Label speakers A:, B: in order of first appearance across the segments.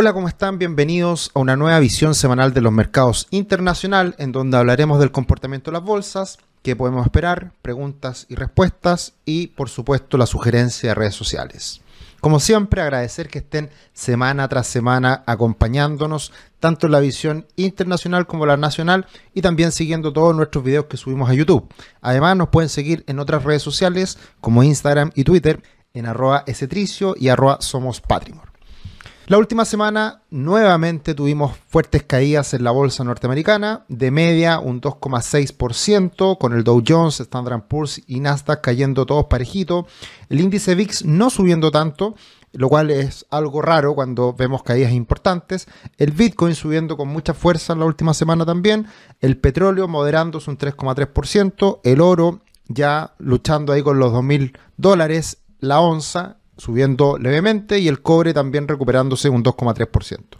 A: Hola, ¿cómo están? Bienvenidos a una nueva visión semanal de los mercados internacional, en donde hablaremos del comportamiento de las bolsas, qué podemos esperar, preguntas y respuestas y, por supuesto, la sugerencia de redes sociales. Como siempre, agradecer que estén semana tras semana acompañándonos, tanto en la visión internacional como la nacional, y también siguiendo todos nuestros videos que subimos a YouTube. Además, nos pueden seguir en otras redes sociales como Instagram y Twitter en arroba esetricio y arroba somos la última semana nuevamente tuvimos fuertes caídas en la bolsa norteamericana, de media un 2,6%, con el Dow Jones, Standard Poor's y Nasdaq cayendo todos parejitos. El índice VIX no subiendo tanto, lo cual es algo raro cuando vemos caídas importantes. El Bitcoin subiendo con mucha fuerza en la última semana también. El petróleo moderándose un 3,3%. El oro ya luchando ahí con los 2.000 dólares la onza subiendo levemente y el cobre también recuperándose un 2,3%.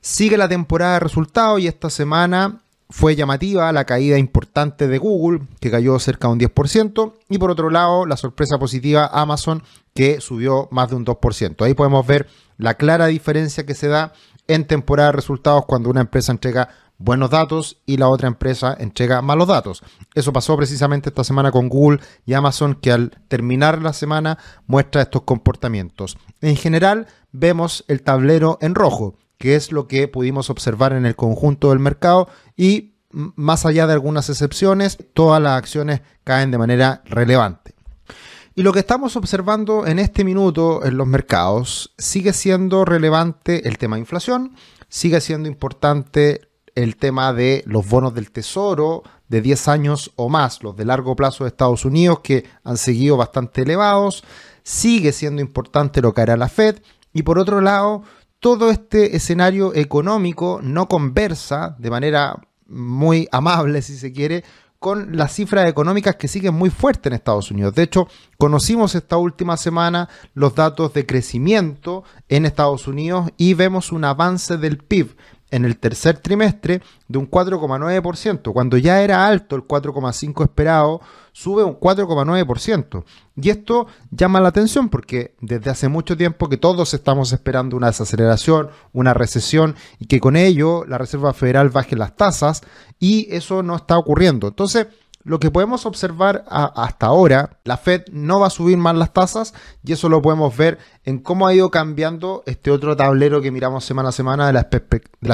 A: Sigue la temporada de resultados y esta semana fue llamativa la caída importante de Google, que cayó cerca de un 10%, y por otro lado la sorpresa positiva Amazon, que subió más de un 2%. Ahí podemos ver la clara diferencia que se da en temporada de resultados cuando una empresa entrega buenos datos y la otra empresa entrega malos datos. Eso pasó precisamente esta semana con Google y Amazon que al terminar la semana muestra estos comportamientos. En general vemos el tablero en rojo, que es lo que pudimos observar en el conjunto del mercado y más allá de algunas excepciones, todas las acciones caen de manera relevante. Y lo que estamos observando en este minuto en los mercados sigue siendo relevante el tema de inflación, sigue siendo importante el tema de los bonos del tesoro de 10 años o más, los de largo plazo de Estados Unidos, que han seguido bastante elevados. Sigue siendo importante lo que hará la Fed. Y por otro lado, todo este escenario económico no conversa de manera muy amable, si se quiere, con las cifras económicas que siguen muy fuertes en Estados Unidos. De hecho, conocimos esta última semana los datos de crecimiento en Estados Unidos y vemos un avance del PIB en el tercer trimestre de un 4,9%. Cuando ya era alto el 4,5% esperado, sube un 4,9%. Y esto llama la atención porque desde hace mucho tiempo que todos estamos esperando una desaceleración, una recesión y que con ello la Reserva Federal baje las tasas y eso no está ocurriendo. Entonces, lo que podemos observar hasta ahora, la Fed no va a subir más las tasas y eso lo podemos ver en cómo ha ido cambiando este otro tablero que miramos semana a semana de las,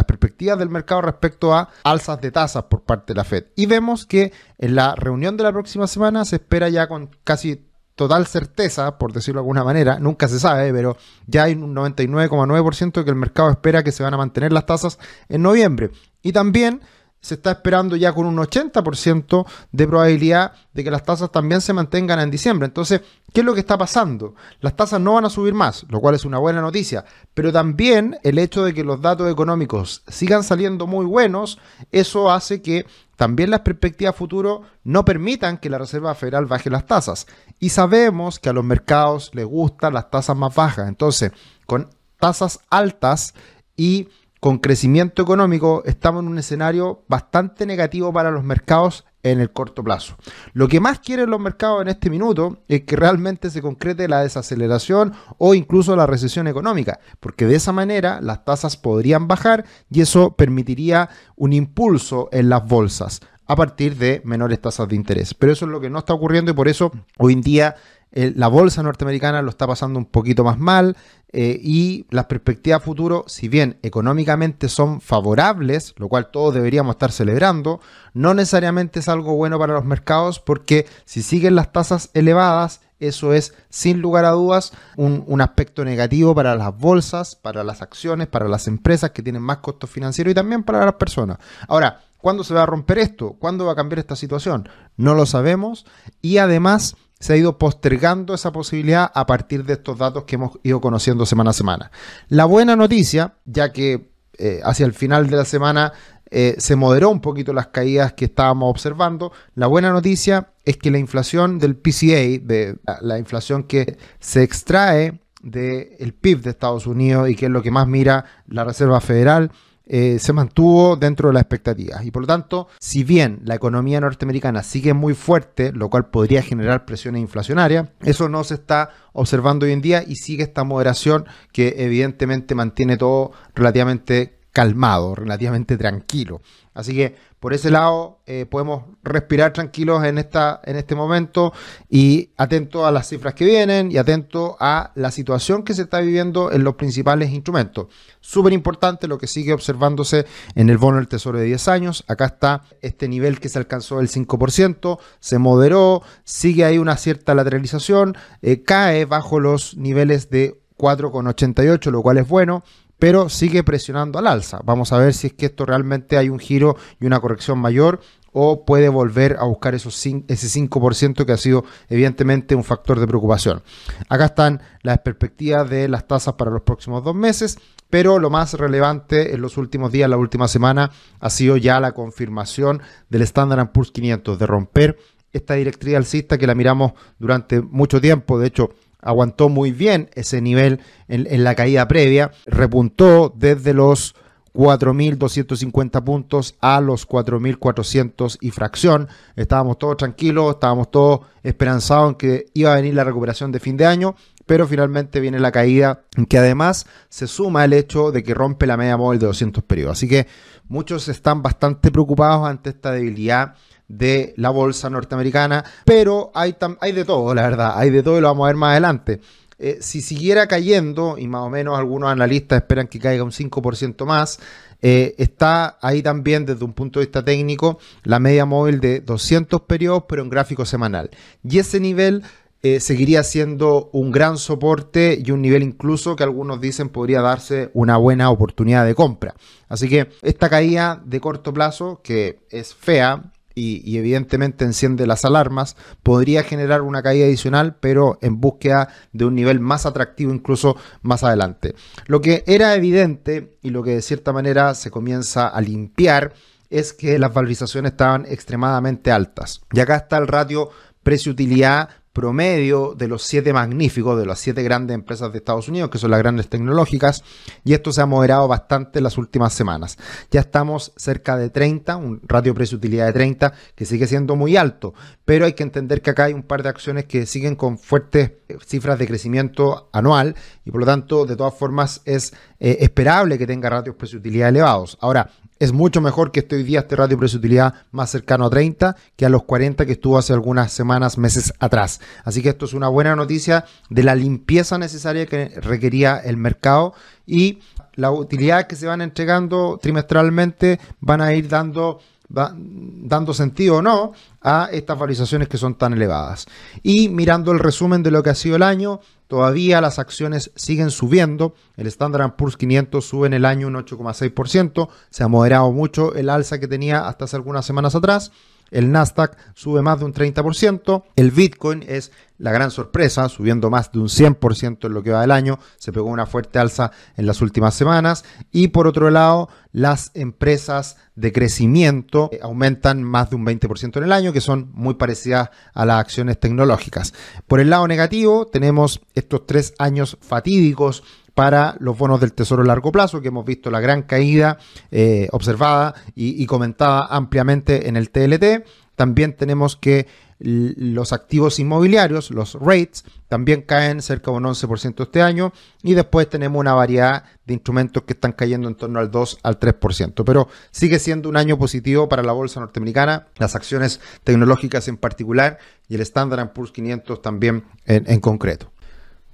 A: perspectivas del mercado respecto a alzas de tasas por parte de la Fed. Y vemos que en la reunión de la próxima semana se espera ya con casi total certeza, por decirlo de alguna manera, nunca se sabe, pero ya hay un 99,9% que el mercado espera que se van a mantener las tasas en noviembre. Y también se está esperando ya con un 80% de probabilidad de que las tasas también se mantengan en diciembre. Entonces, ¿qué es lo que está pasando? Las tasas no van a subir más, lo cual es una buena noticia, pero también el hecho de que los datos económicos sigan saliendo muy buenos, eso hace que también las perspectivas futuro no permitan que la Reserva Federal baje las tasas. Y sabemos que a los mercados les gustan las tasas más bajas. Entonces, con tasas altas y con crecimiento económico estamos en un escenario bastante negativo para los mercados en el corto plazo. Lo que más quieren los mercados en este minuto es que realmente se concrete la desaceleración o incluso la recesión económica, porque de esa manera las tasas podrían bajar y eso permitiría un impulso en las bolsas a partir de menores tasas de interés. Pero eso es lo que no está ocurriendo y por eso hoy en día la bolsa norteamericana lo está pasando un poquito más mal eh, y las perspectivas futuro, si bien económicamente son favorables, lo cual todos deberíamos estar celebrando, no necesariamente es algo bueno para los mercados porque si siguen las tasas elevadas, eso es sin lugar a dudas un, un aspecto negativo para las bolsas, para las acciones, para las empresas que tienen más costos financieros y también para las personas. Ahora, ¿cuándo se va a romper esto? ¿Cuándo va a cambiar esta situación? No lo sabemos y además se ha ido postergando esa posibilidad a partir de estos datos que hemos ido conociendo semana a semana. La buena noticia, ya que eh, hacia el final de la semana eh, se moderó un poquito las caídas que estábamos observando, la buena noticia es que la inflación del PCA, de la, inflación que se extrae del PIB de Estados Unidos y que es lo que más mira la Reserva Federal, eh, se mantuvo dentro de las expectativas. Y por lo tanto, si bien la economía norteamericana sigue muy fuerte, lo cual podría generar presiones inflacionarias, eso no se está observando hoy en día y sigue esta moderación que evidentemente mantiene todo relativamente calmado, relativamente tranquilo. Así que por ese lado eh, podemos respirar tranquilos en, esta, en este momento y atento a las cifras que vienen y atento a la situación que se está viviendo en los principales instrumentos. Súper importante lo que sigue observándose en el bono del Tesoro de 10 años. Acá está este nivel que se alcanzó del 5%, se moderó, sigue ahí una cierta lateralización, eh, cae bajo los niveles de 4,88, lo cual es bueno pero sigue presionando al alza. Vamos a ver si es que esto realmente hay un giro y una corrección mayor o puede volver a buscar esos ese 5% que ha sido evidentemente un factor de preocupación. Acá están las perspectivas de las tasas para los próximos dos meses, pero lo más relevante en los últimos días, la última semana, ha sido ya la confirmación del Standard Poor's 500 de romper esta directriz alcista que la miramos durante mucho tiempo. De hecho, aguantó muy bien ese nivel en, la caída previa, repuntó desde los 4.250 puntos a los 4.400 y fracción. Estábamos todos tranquilos, estábamos todos esperanzados en que iba a venir la recuperación de fin de año, pero finalmente viene la caída, que además se suma el hecho de que rompe la media móvil de 200 periodos. Así que muchos están bastante preocupados ante esta debilidad de la bolsa norteamericana, pero hay, hay de todo, la verdad, hay de todo y lo vamos a ver más adelante. Eh, si siguiera cayendo, y más o menos algunos analistas esperan que caiga un 5% más, eh, está ahí también desde un punto de vista técnico la media móvil de 200 periodos, pero en gráfico semanal. Y ese nivel eh, seguiría siendo un gran soporte y un nivel incluso que algunos dicen podría darse una buena oportunidad de compra. Así que esta caída de corto plazo, que es fea, y, evidentemente enciende las alarmas, podría generar una caída adicional, pero en búsqueda de un nivel más atractivo incluso más adelante. Lo que era evidente y lo que de cierta manera se comienza a limpiar es que las valorizaciones estaban extremadamente altas. Y acá está el ratio precio-utilidad promedio de los siete magníficos, de las siete grandes empresas de Estados Unidos, que son las grandes tecnológicas, y esto se ha moderado bastante en las últimas semanas. Ya estamos cerca de 30, un ratio precio-utilidad de 30, que sigue siendo muy alto, pero hay que entender que acá hay un par de acciones que siguen con fuertes eh, cifras de crecimiento anual, y por lo tanto, de todas formas, es eh, esperable que tenga ratios precio-utilidad elevados. Ahora, es mucho mejor que esté hoy día este ratio precio-utilidad más cercano a 30 que a los 40 que estuvo hace algunas semanas, meses atrás. Así que esto es una buena noticia de la limpieza necesaria que requería el mercado y la utilidad que se van entregando trimestralmente van a ir dando dando sentido o no a estas valorizaciones que son tan elevadas. Y mirando el resumen de lo que ha sido el año, todavía las acciones siguen subiendo. El Standard Poor's 500 sube en el año un 8,6%. Se ha moderado mucho el alza que tenía hasta hace algunas semanas atrás. El Nasdaq sube más de un 30%. El Bitcoin es la gran sorpresa, subiendo más de un 100% en lo que va del año. Se pegó una fuerte alza en las últimas semanas. Y por otro lado, las empresas de crecimiento aumentan más de un 20% en el año, que son muy parecidas a las acciones tecnológicas. Por el lado negativo, tenemos estos tres años fatídicos para los bonos del Tesoro a largo plazo, que hemos visto la gran caída eh, observada y, comentada ampliamente en el TLT. También tenemos que los activos inmobiliarios, los rates, también caen cerca de un 11% este año y después tenemos una variedad de instrumentos que están cayendo en torno al 2 al 3%, pero sigue siendo un año positivo para la bolsa norteamericana, las acciones tecnológicas en particular y el Standard Poor's 500 también en concreto.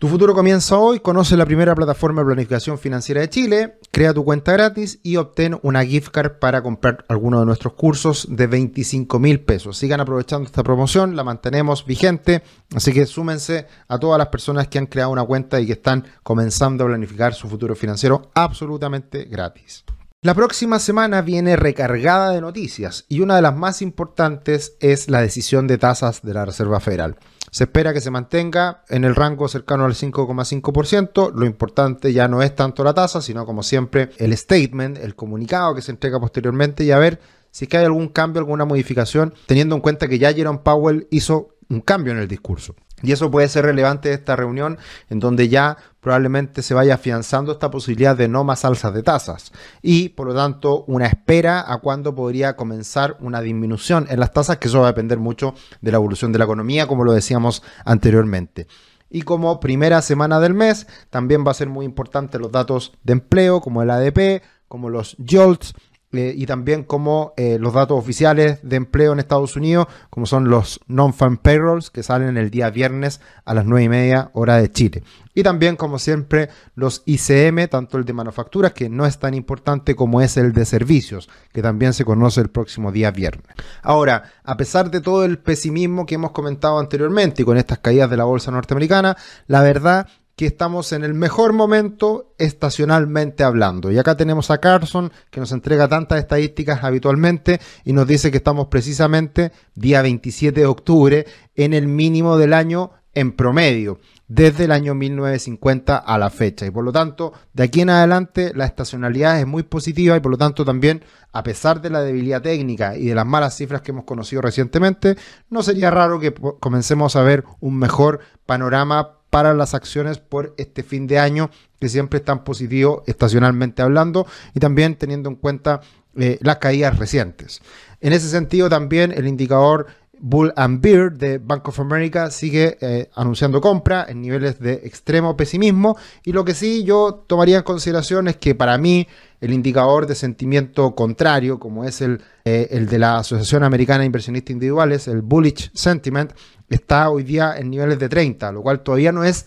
A: Tu futuro comienza hoy, conoce la primera plataforma de planificación financiera de Chile, crea tu cuenta gratis y obtén una gift card para comprar alguno de nuestros cursos de 25 mil pesos. Sigan aprovechando esta promoción, la mantenemos vigente, así que súmense a todas las personas que han creado una cuenta y que están comenzando a planificar su futuro financiero absolutamente gratis. La próxima semana viene recargada de noticias y una de las más importantes es la decisión de tasas de la Reserva Federal. Se espera que se mantenga en el rango cercano al 5,5%. Lo importante ya no es tanto la tasa, sino como siempre el statement, el comunicado que se entrega posteriormente y a ver si hay algún cambio, alguna modificación, teniendo en cuenta que ya Jerome Powell hizo un cambio en el discurso. Y eso puede ser relevante de esta reunión en donde ya probablemente se vaya afianzando esta posibilidad de no más alzas de tasas y por lo tanto una espera a cuándo podría comenzar una disminución en las tasas que eso va a depender mucho de la evolución de la economía como lo decíamos anteriormente. Y como primera semana del mes también va a ser muy importante los datos de empleo como el ADP, como los JOLTS eh, y también como eh, los datos oficiales de empleo en Estados Unidos, como son los non-farm payrolls que salen el día viernes a las 9 y media hora de Chile. Y también, como siempre, los ICM, tanto el de manufacturas, que no es tan importante como es el de servicios, que también se conoce el próximo día viernes. Ahora, a pesar de todo el pesimismo que hemos comentado anteriormente y con estas caídas de la bolsa norteamericana, la verdad que estamos en el mejor momento estacionalmente hablando. Y acá tenemos a Carson, que nos entrega tantas estadísticas habitualmente y nos dice que estamos precisamente día 27 de octubre en el mínimo del año en promedio, desde el año 1950 a la fecha. Y por lo tanto, de aquí en adelante la estacionalidad es muy positiva y por lo tanto también, a pesar de la debilidad técnica y de las malas cifras que hemos conocido recientemente, no sería raro que comencemos a ver un mejor panorama para las acciones por este fin de año, que siempre están positivos estacionalmente hablando y también teniendo en cuenta eh, las caídas recientes. En ese sentido, también el indicador Bull and Beer de Bank of America sigue eh, anunciando compra en niveles de extremo pesimismo y lo que sí yo tomaría en consideración es que para mí el indicador de sentimiento contrario, como es el, eh, el de la Asociación Americana de Inversionistas Individuales, el Bullish Sentiment, está hoy día en niveles de 30, lo cual todavía no es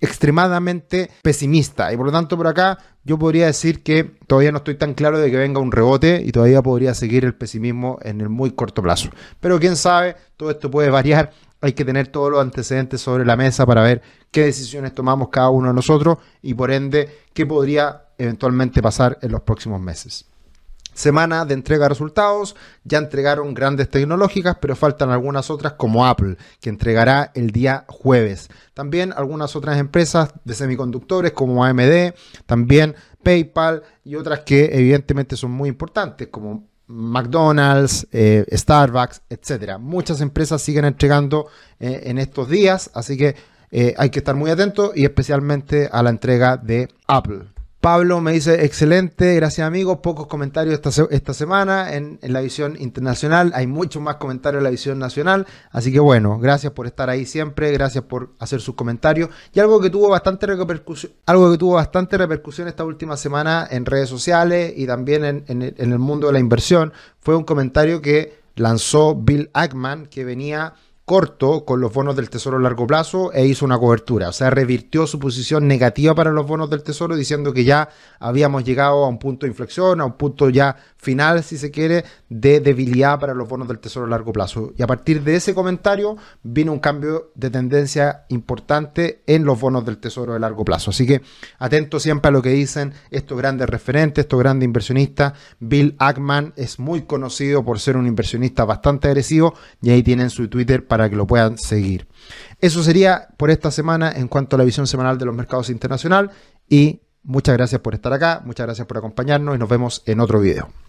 A: extremadamente pesimista. Y por lo tanto, por acá yo podría decir que todavía no estoy tan claro de que venga un rebote y todavía podría seguir el pesimismo en el muy corto plazo. Pero quién sabe, todo esto puede variar. Hay que tener todos los antecedentes sobre la mesa para ver qué decisiones tomamos cada uno de nosotros y por ende qué podría eventualmente pasar en los próximos meses semana de entrega de resultados. Ya entregaron grandes tecnológicas, pero faltan algunas otras como Apple, que entregará el día jueves. También algunas otras empresas de semiconductores como AMD, también PayPal y otras que evidentemente son muy importantes como McDonald's, eh, Starbucks, etcétera. Muchas empresas siguen entregando eh, en estos días, así que eh, hay que estar muy atentos y especialmente a la entrega de Apple. Pablo me dice, excelente, gracias amigos, pocos comentarios esta, esta semana en, la visión internacional, hay muchos más comentarios en la visión nacional, así que bueno, gracias por estar ahí siempre, gracias por hacer sus comentarios. Y algo que tuvo bastante repercusión, algo que tuvo bastante repercusión esta última semana en redes sociales y también en, en el mundo de la inversión fue un comentario que lanzó Bill Ackman que venía corto con los bonos del Tesoro a largo plazo e hizo una cobertura. O sea, revirtió su posición negativa para los bonos del Tesoro diciendo que ya habíamos llegado a un punto de inflexión, a un punto ya final, si se quiere, de debilidad para los bonos del Tesoro a largo plazo. Y a partir de ese comentario vino un cambio de tendencia importante en los bonos del Tesoro de largo plazo. Así que atento siempre a lo que dicen estos grandes referentes, estos grandes inversionistas. Bill Ackman es muy conocido por ser un inversionista bastante agresivo y ahí tienen su Twitter para que lo puedan seguir. Eso sería por esta semana en cuanto a la visión semanal de los mercados internacionales y muchas gracias por estar acá, muchas gracias por acompañarnos y nos vemos en otro video.